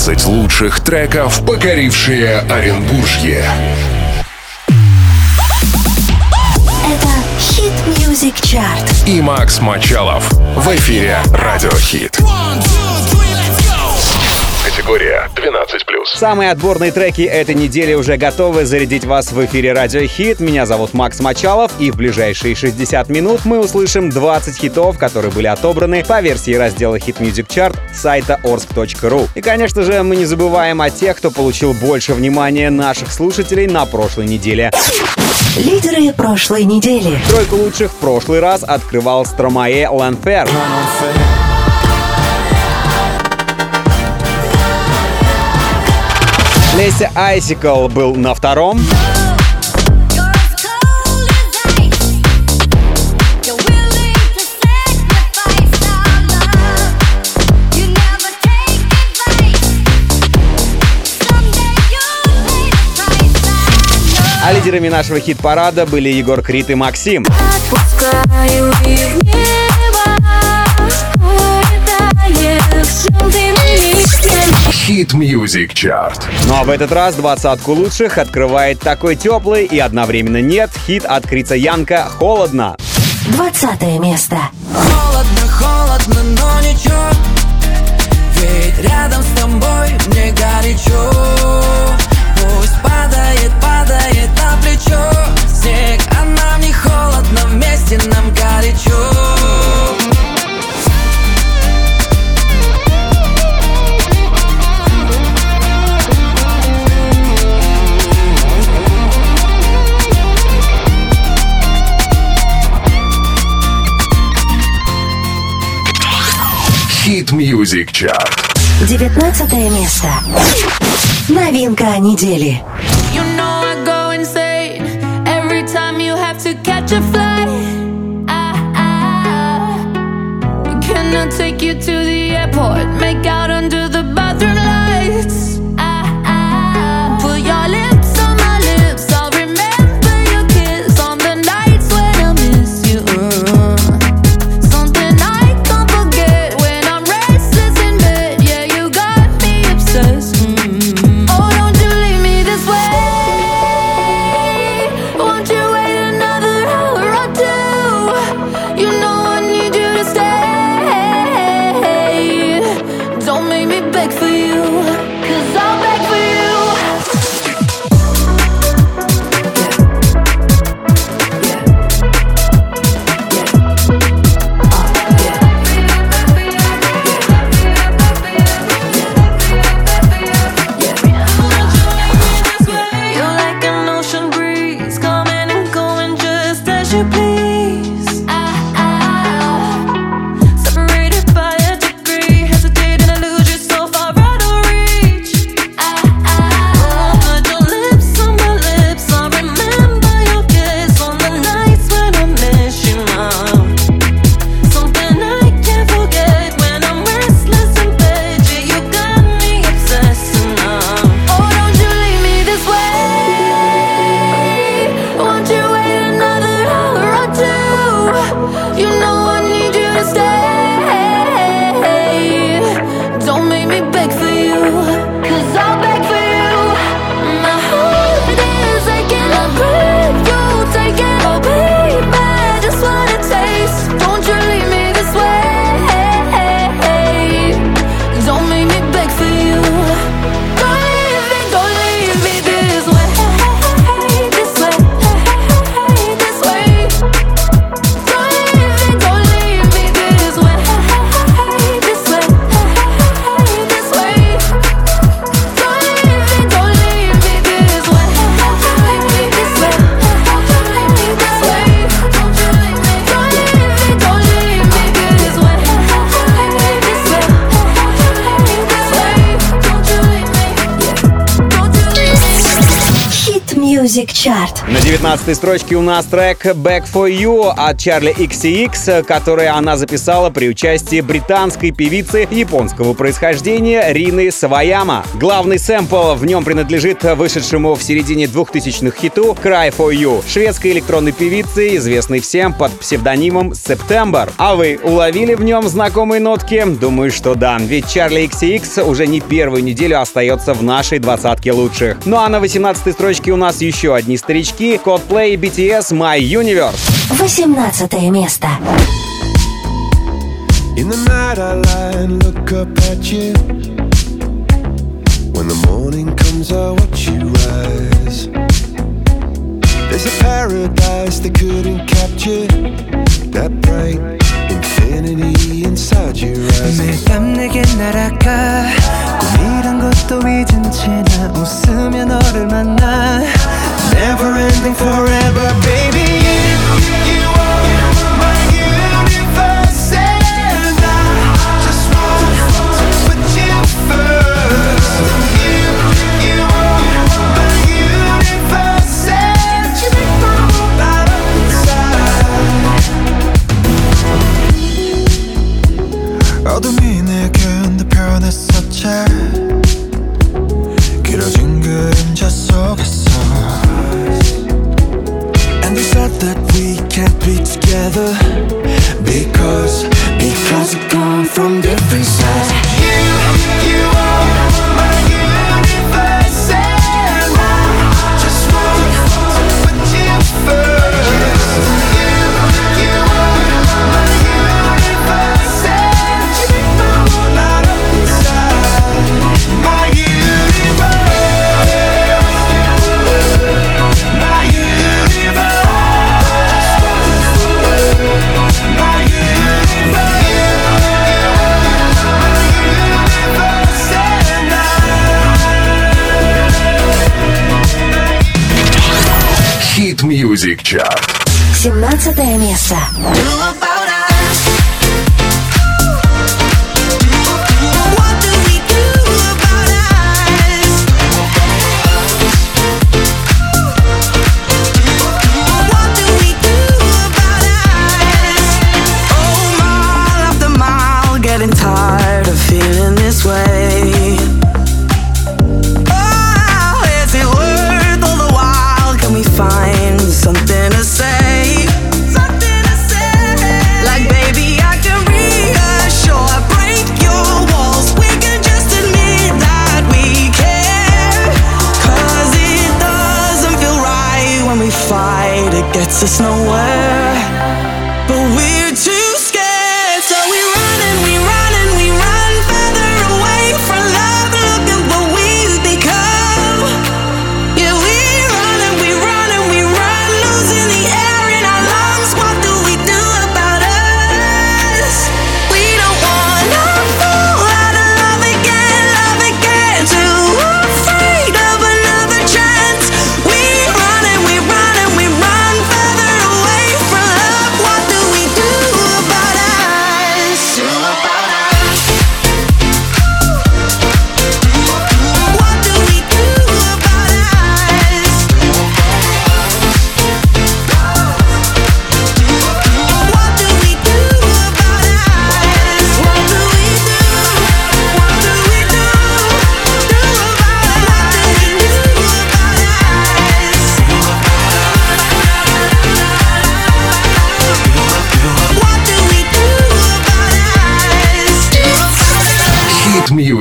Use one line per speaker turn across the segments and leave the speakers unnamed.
20 лучших треков, покорившие Оренбуржье.
Это Хит Music Chart.
И Макс Мачалов в эфире Радио Хит. Категория 12+.
Самые отборные треки этой недели уже готовы зарядить вас в эфире Радио Хит. Меня зовут Макс Мачалов, и в ближайшие 60 минут мы услышим 20 хитов, которые были отобраны по версии раздела Hit Music Chart сайта orsk.ru. И, конечно же, мы не забываем о тех, кто получил больше внимания наших слушателей на прошлой неделе.
Лидеры прошлой недели.
Тройку лучших в прошлый раз открывал Стромае Ланфер. Леся Айсикл был на втором. А лидерами нашего хит-парада были Егор Крид и Максим.
Отпускаю их в
Хит Music Chart.
Ну а в этот раз двадцатку лучших открывает такой теплый и одновременно нет хит от Крица Янка «Холодно».
Двадцатое место.
Холодно, холодно, но ничего Ведь рядом с тобой
Music Chart.
Девятнадцатое место. Новинка недели.
Music Chart.
На 19 строчке у нас трек Back for You от Charlie XCX, который она записала при участии британской певицы японского происхождения Рины Саваяма. Главный сэмпл в нем принадлежит вышедшему в середине 2000-х хиту Cry for You шведской электронной певицы, известной всем под псевдонимом September. А вы уловили в нем знакомые нотки? Думаю, что да, ведь Charlie XCX уже не первую неделю остается в нашей двадцатке лучших. Ну а на 18 строчке у нас еще одни старички Coldplay и BTS My Universe.
18 место.
In the night I lie and look up at you. When the morning comes, I watch you rise. There's a paradise they couldn't capture. That bright infinity inside your eyes.
매일 밤 내게 날아가 꿈이란 것도 잊은 채나 웃으며 너를 만나 Never ending forever baby
that we can't be together. Because, because we've come from
17 место.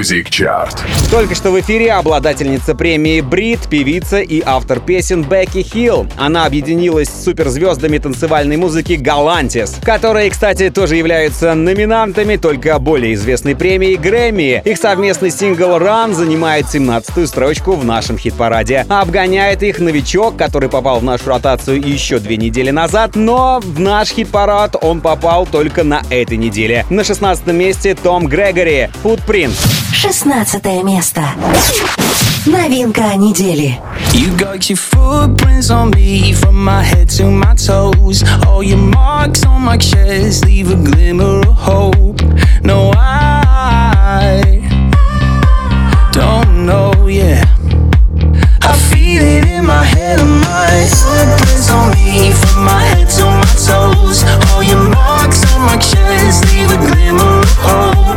Music Chart.
Только что в эфире обладательница премии Брит, певица и автор песен Бекки Хилл. Она объединилась с суперзвездами танцевальной музыки Галантис, которые, кстати, тоже являются номинантами только более известной премии Грэмми. Их совместный сингл Run занимает 17-ю строчку в нашем хит-параде. Обгоняет их новичок, который попал в нашу ротацию еще две недели назад, но в наш хит-парад он попал только на этой неделе. На 16 месте Том Грегори, Footprint.
16 место. Новинка недели.
You got your footprints on me from my head to my toes. All your marks on my chest leave a glimmer of hope. No, I don't know, yeah. I feel it in my head and my footprints on me from my head to my toes. All your marks on my chest leave a glimmer of hope.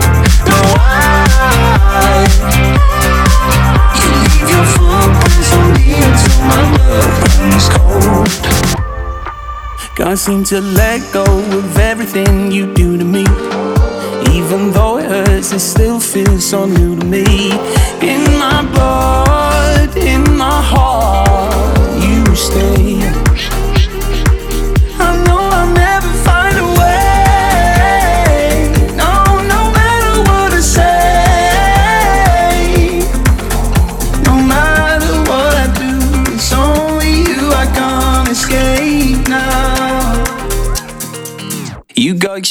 I seem to let go of everything you do to me. Even though it hurts, it still feels so new to me. In my blood, in my heart, you stay.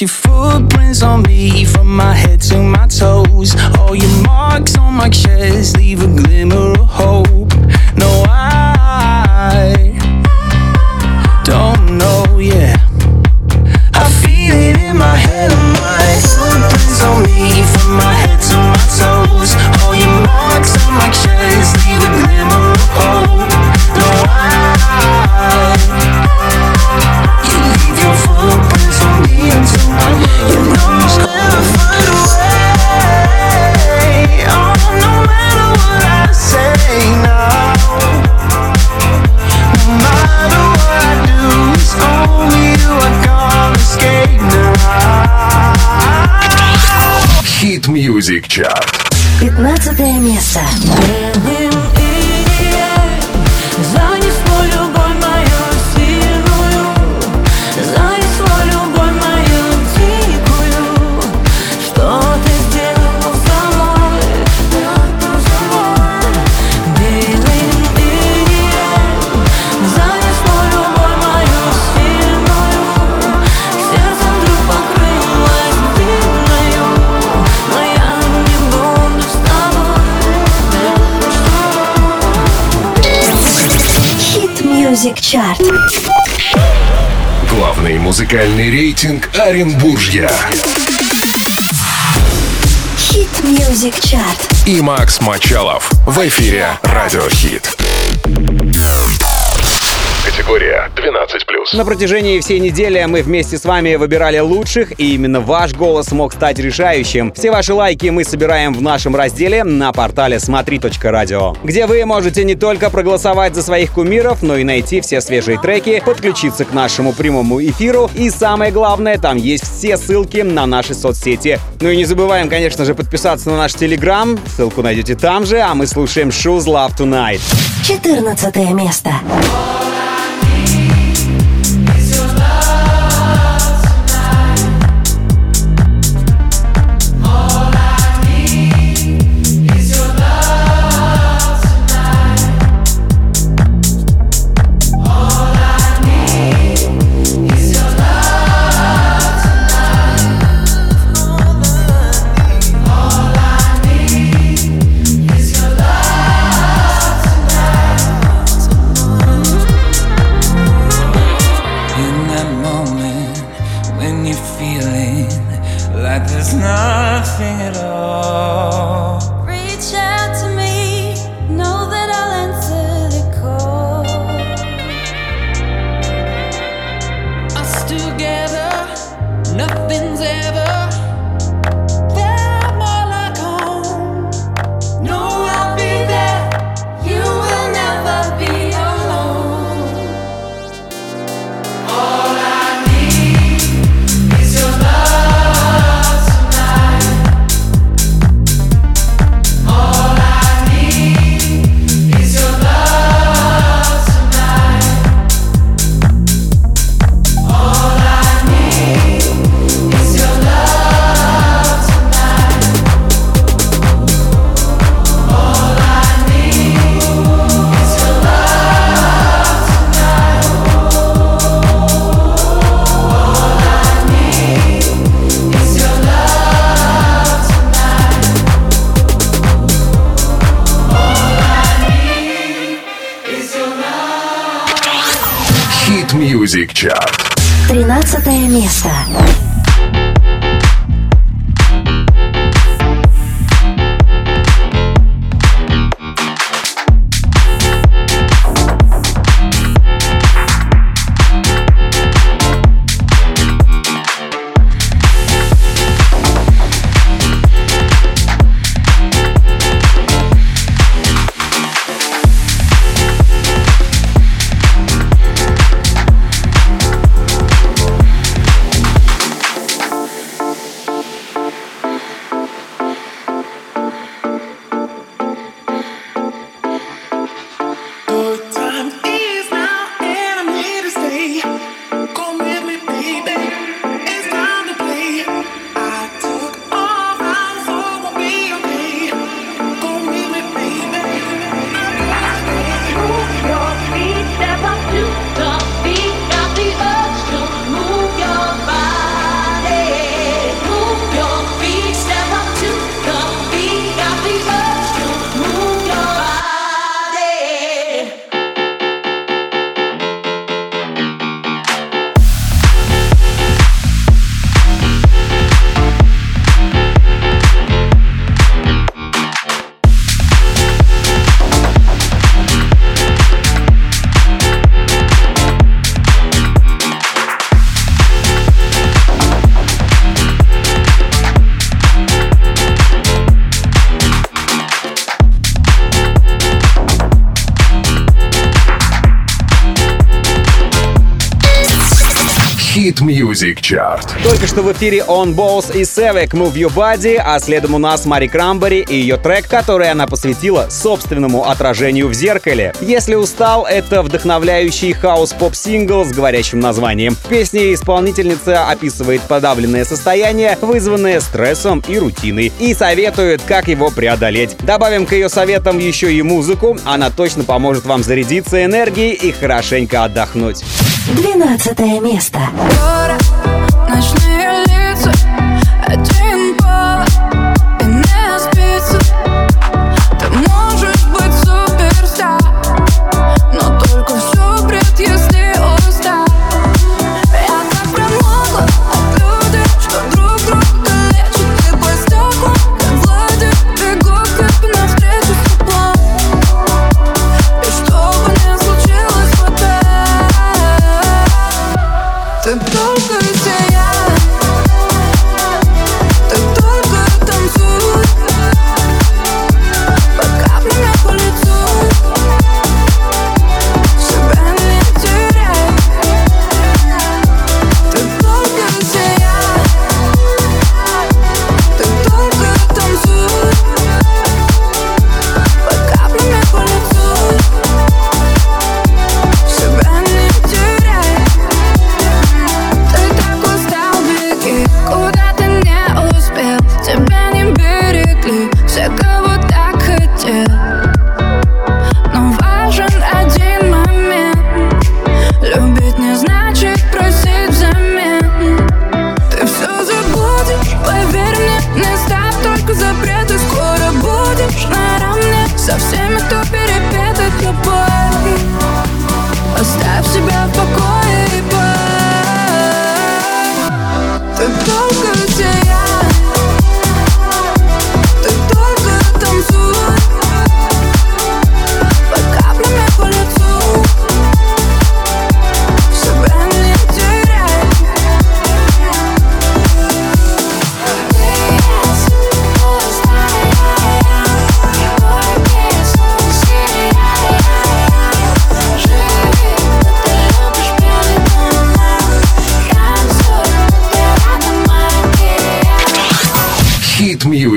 Your footprints on me from my head to my toes. All your marks on my chest leave a glimmer of hope.
Музыкальный рейтинг Оренбуржья.
Хит Music Chart.
И Макс Мачалов в эфире Радио Хит. Категория 12+.
На протяжении всей недели мы вместе с вами выбирали лучших, и именно ваш голос мог стать решающим. Все ваши лайки мы собираем в нашем разделе на портале смотри.радио, где вы можете не только проголосовать за своих кумиров, но и найти все свежие треки, подключиться к нашему прямому эфиру, и самое главное, там есть все ссылки на наши соцсети. Ну и не забываем, конечно же, подписаться на наш телеграм, ссылку найдете там же, а мы слушаем Shoes Love Tonight.
14 место.
Music Chart.
Только что в эфире Öwnboss и Sevek Move Your Body, а следом у нас Мари Краймбрери и ее трек, который она посвятила собственному отражению в зеркале. Если устал, это вдохновляющий хаос-поп-сингл с говорящим названием. В песне исполнительница описывает подавленное состояние, вызванное стрессом и рутиной, и советует, как его преодолеть. Добавим к ее советам еще и музыку, она точно поможет вам зарядиться энергией и хорошенько отдохнуть.
12 место.
Ночные лица, один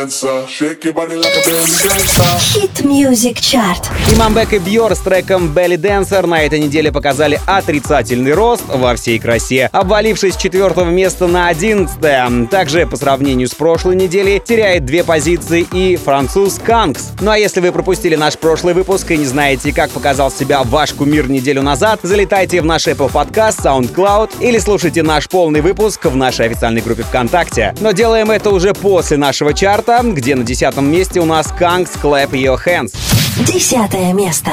Хит Shake чарт. body
Имам
Бек и Бьор с треком Belly Dancer на этой неделе показали отрицательный рост во всей красе, обвалившись с четвертого места на одиннадцатое. Также, по сравнению с прошлой неделей, теряет две позиции и француз Канкс. Ну а если вы пропустили наш прошлый выпуск и не знаете, как показал себя ваш кумир неделю назад, залетайте в наш Apple Podcast, SoundCloud или слушайте наш полный выпуск в нашей официальной группе ВКонтакте. Но делаем это уже после нашего чарта, место, где на десятом месте у нас Kangs Clap Your Hands.
Десятое место.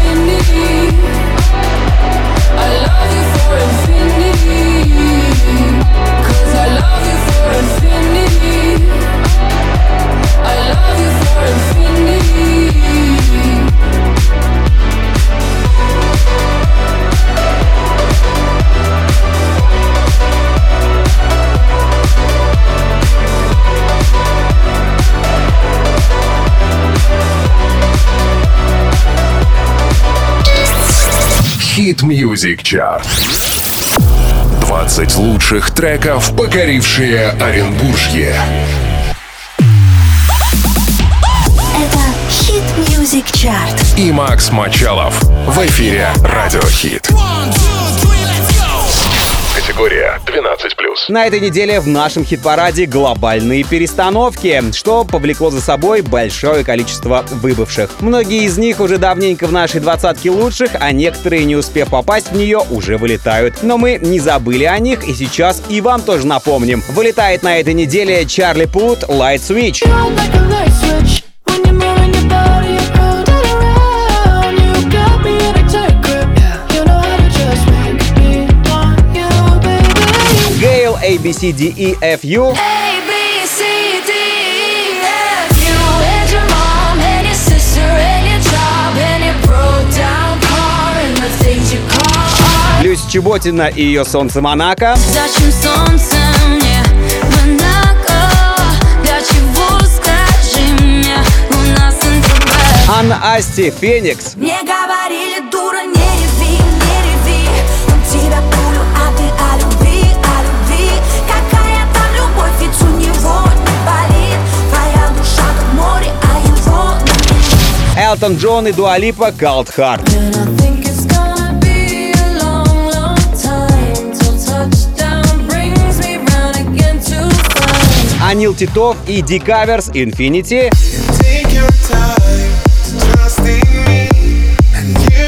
I love you for infinity. I love you for infinity.
20 лучших треков, покорившие Оренбуржье.
Это Хит Music Chart.
И Макс Мачалов в эфире Радио Хит. Категория 12+.
На этой неделе в нашем хит-параде глобальные перестановки, что повлекло за собой большое количество выбывших. Многие из них уже давненько в нашей двадцатке лучших, а некоторые, не успев попасть в нее, уже вылетают. Но мы не забыли о них и сейчас и вам тоже напомним. Вылетает на этой неделе Чарли Пут «Light Switch».
A B C D E F.
Люсь Чеботина и ее солнце Монако.
Зачем солнцем мне Монако? Для чего, скажи мне, у нас НТВ?
Анна Асти Феникс.
Мне
Элтон Джон и Дуалипа Cold Heart. Анил Титов и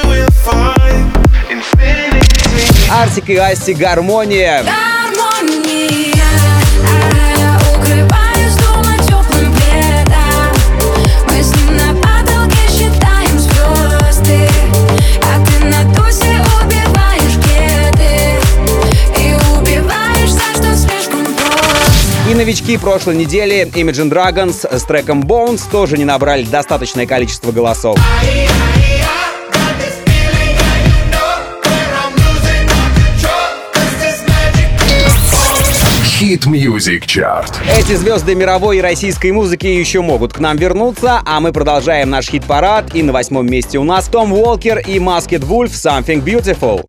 will find infinity.
Арсик и Асти Гармония.
Гармония, И
новички прошлой недели Imagine Dragons с треком Bones тоже не набрали достаточное количество голосов.
Hit Music Chart.
Эти звезды мировой и российской музыки еще могут к нам вернуться, а мы продолжаем наш хит-парад. И на восьмом месте у нас Том Уолкер и Masked Wolf Something Beautiful.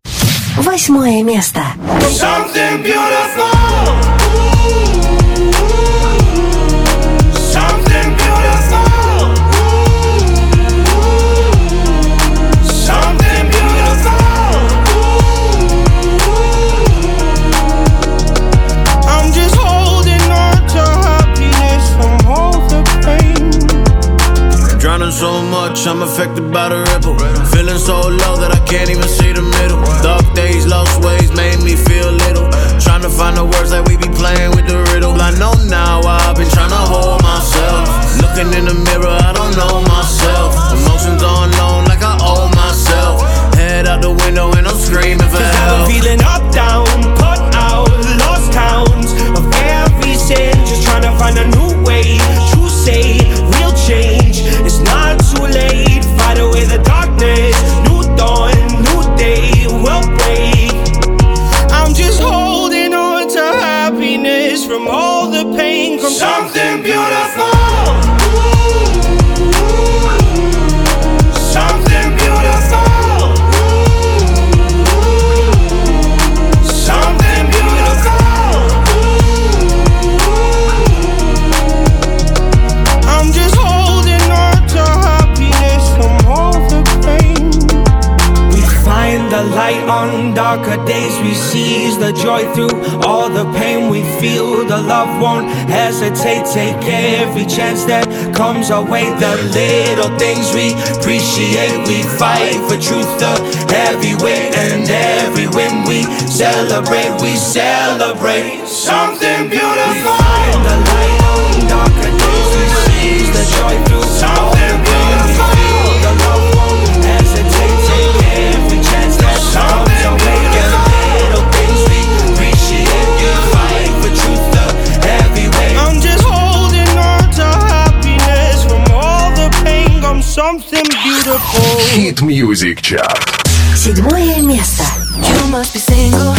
Восьмое место.
Something beautiful. Comes our way. The little things we appreciate. We fight for truth, the heavy weight, and every win we celebrate. We celebrate something beautiful.
Хит Music Chart.
Седьмое место.
You must be single,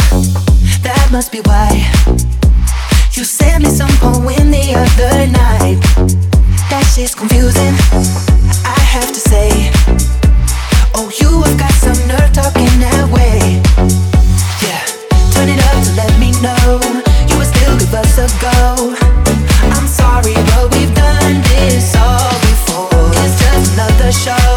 that must be why. You sent me some poem the other night. That shit's confusing, I have to say. Oh, you have got some nerve talking that way. Yeah, turn it up to let me know you were still give us a go. I'm sorry, but we've done this all before. It's just another show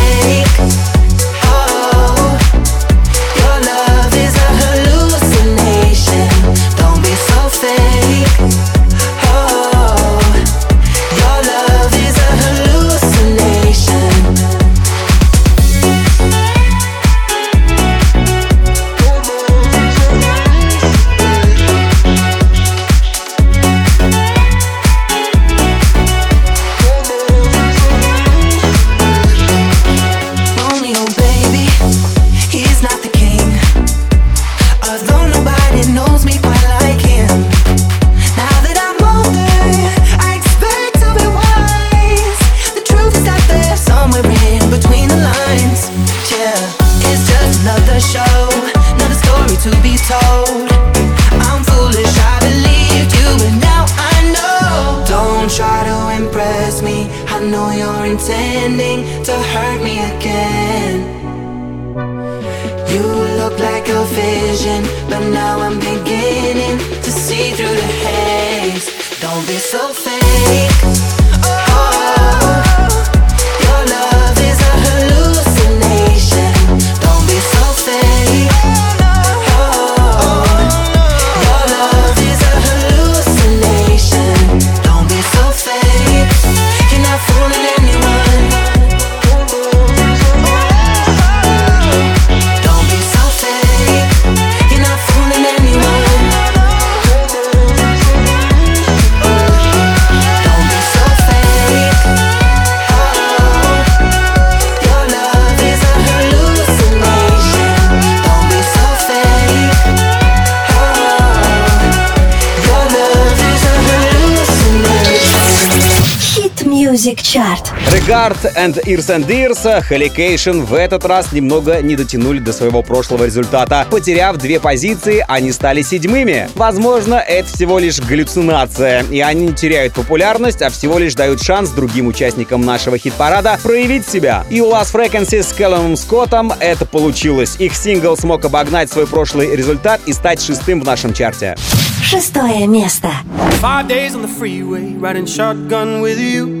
Music Chart.
Regard and Ears and Ears, Helication в этот раз немного не дотянули до своего прошлого результата. Потеряв две позиции, они стали седьмыми. Возможно, это всего лишь галлюцинация, и они не теряют популярность, а всего лишь дают шанс другим участникам нашего хит-парада проявить себя. И у Last Frequency с Кэллумом Скоттом это получилось. Их сингл смог обогнать свой прошлый результат и стать шестым в нашем чарте.
Шестое место.
Five days on the freeway, riding shotgun with you.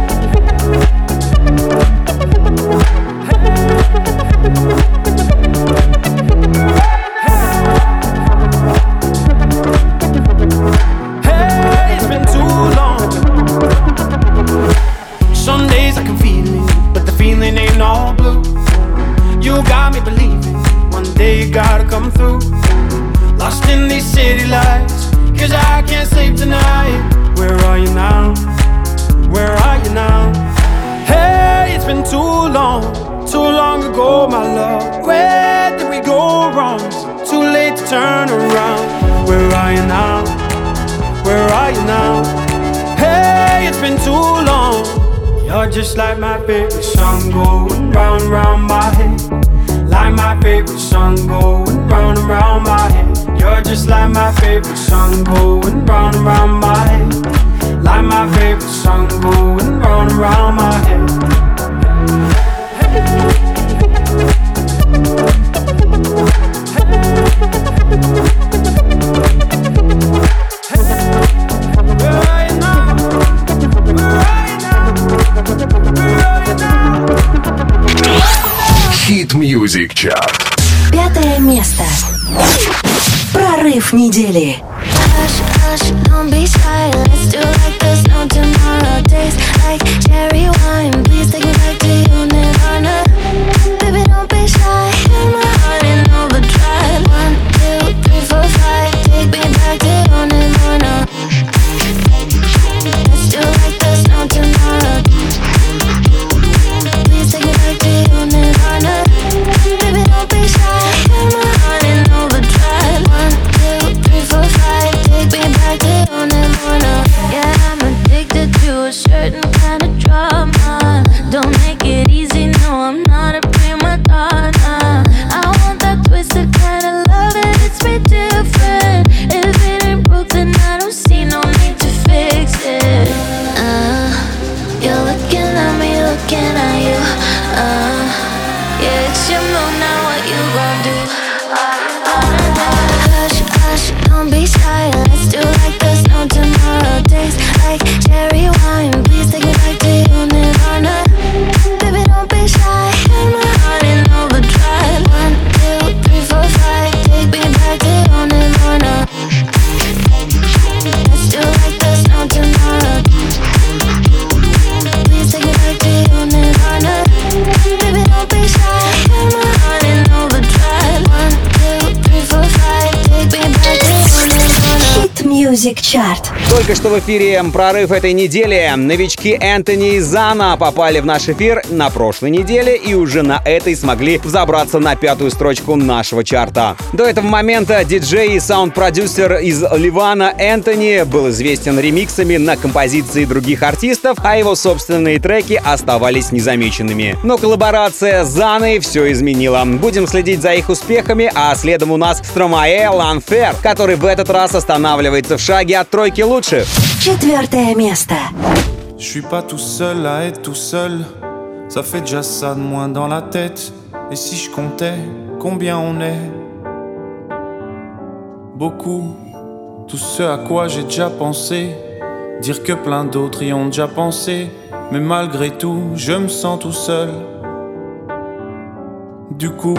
Только что в эфире прорыв этой недели. Новички Энтони и Зана попали в наш эфир на прошлой неделе и уже на этой смогли взобраться на пятую строчку нашего чарта. До этого момента диджей и саунд-продюсер из Ливана Энтони был известен ремиксами на композиции других артистов, а его собственные треки оставались незамеченными. Но коллаборация с Заной все изменила. Будем следить за их успехами, а следом у нас Стромаэ Ланфер, который в этот раз останавливается в шаге от тройки лучших.
Четвертое место.
Je suis pas tout seul à être tout seul. Ça fait déjà ça de moins dans la tête. Et si je comptais combien on est Beaucoup. Tout ce à quoi j'ai déjà pensé. Dire que plein d'autres y ont déjà pensé. Mais malgré tout, je me sens tout seul. Du coup,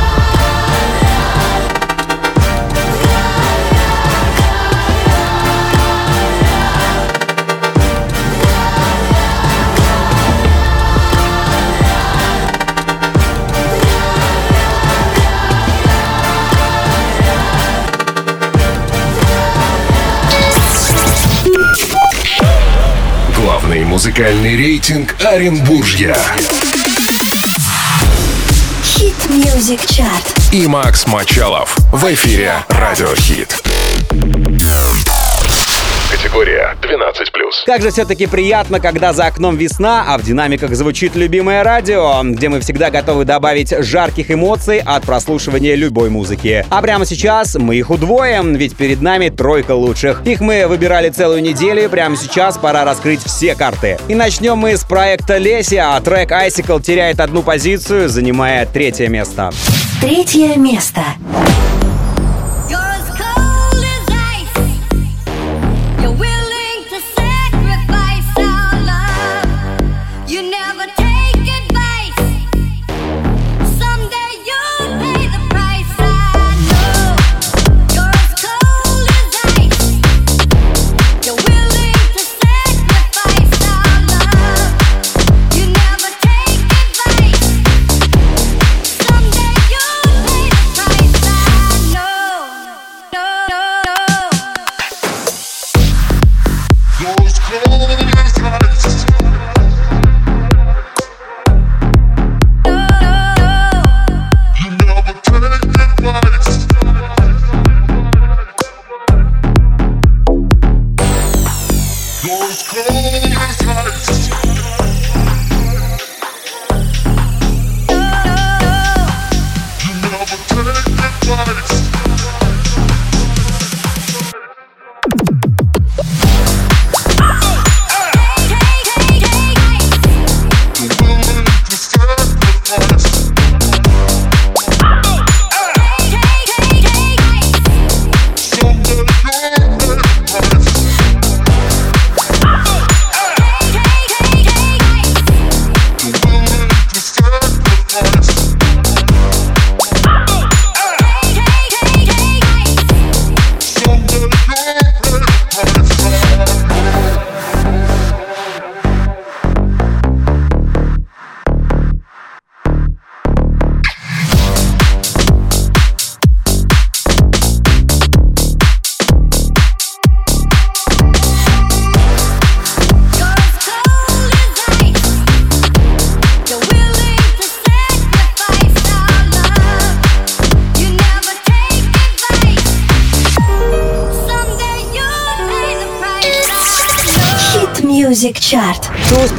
Музыкальный рейтинг Оренбуржья.
Хит Music Chart.
И Макс Мачалов в эфире Радио Хит. Категория 12+.
Как же все-таки приятно, когда за окном весна, а в динамиках звучит любимое радио, где мы всегда готовы добавить жарких эмоций от прослушивания любой музыки. А прямо сейчас мы их удвоим, ведь перед нами тройка лучших. Их мы выбирали целую неделю, и прямо сейчас пора раскрыть все карты. И начнем мы с проекта Леся. Трек Icicle теряет одну позицию, занимая третье место.
Третье место.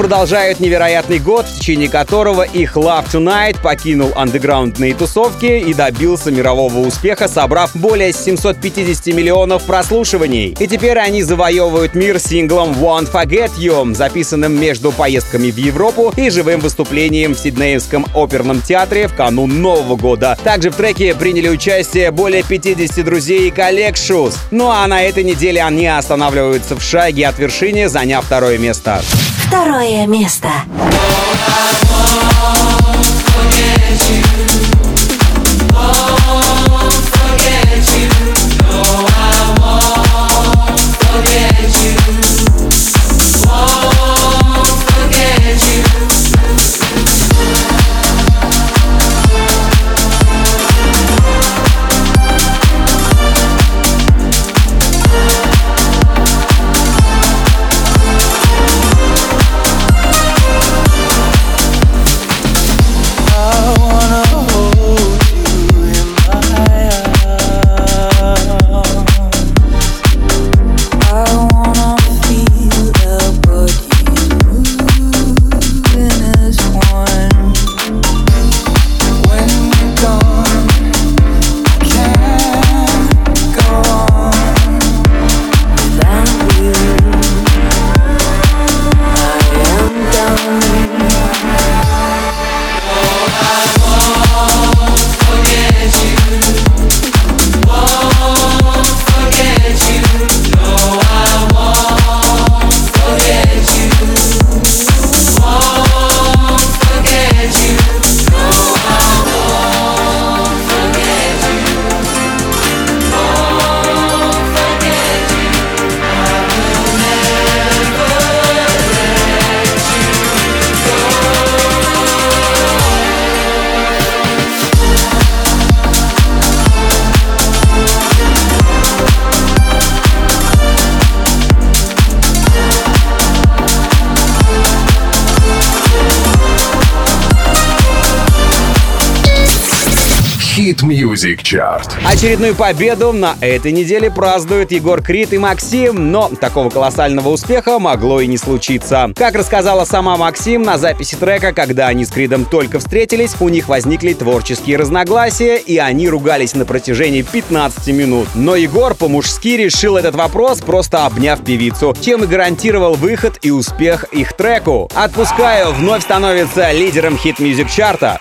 Продолжают невероятный год, в течение которого их Love Tonight покинул андеграундные тусовки и добился мирового успеха, собрав более 750 миллионов прослушиваний. И теперь они завоевывают мир синглом Won't Forget You, записанным между поездками в Европу и живым выступлением в Сиднеевском оперном театре в канун Нового года. Также в треке приняли участие более 50 друзей и коллег Шуз. Ну а на этой неделе они останавливаются в шаге от вершины, заняв второе место.
Второе место.
Hit Music Chart.
Очередную победу на этой неделе празднуют Егор Крид и Максим, но такого колоссального успеха могло и не случиться. Как рассказала сама Максим на записи трека, когда они с Кридом только встретились, у них возникли творческие разногласия, и они ругались на протяжении 15 минут. Но Егор по-мужски решил этот вопрос, просто обняв певицу, чем и гарантировал выход и успех их треку. «Отпускаю» вновь становится лидером хит-мьюзик-чарта.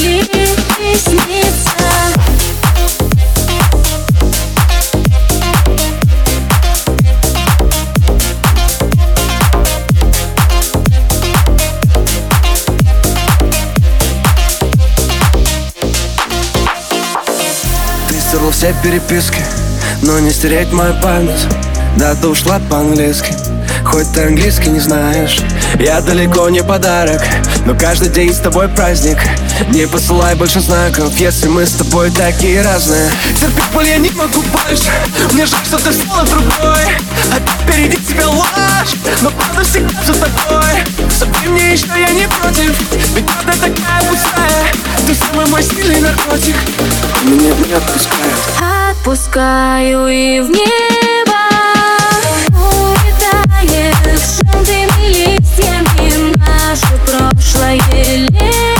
присниться
Ты стерла все переписки, но не стереть мою память. Да, ты ушла по-английски Хоть ты английский не знаешь Я далеко не подарок Но каждый день с тобой праздник. Не посылай больше знаков Если мы с тобой такие разные. Терпеть боль я не могу больше Мне жаль, что ты стала другой. Опять впереди тебя ложь Но правда всегда за тобой Забей мне еще, я не против Ведь правда такая пустая. Ты самый мой сильный наркотик Меня не отпускает
Отпускаю и в небо Прошлое лето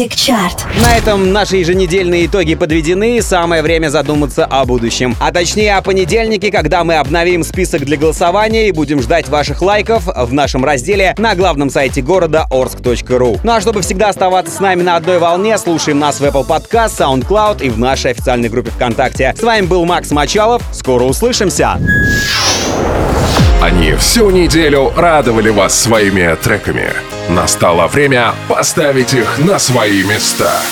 Music Chart.
На этом наши еженедельные итоги подведены, самое время задуматься о будущем. А точнее о понедельнике, когда мы обновим список для голосования и будем ждать ваших лайков в нашем разделе на главном сайте города orsk.ru. Ну а чтобы всегда оставаться с нами на одной волне, слушаем нас в Apple Podcast, SoundCloud и в нашей официальной группе ВКонтакте. С вами был Макс Мачалов. Скоро услышимся.
Они всю неделю радовали вас своими треками. Настало время поставить их на свои места.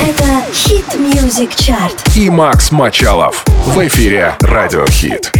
Это Hit Music Chart.
И Макс Мачалов в эфире Радио Хит.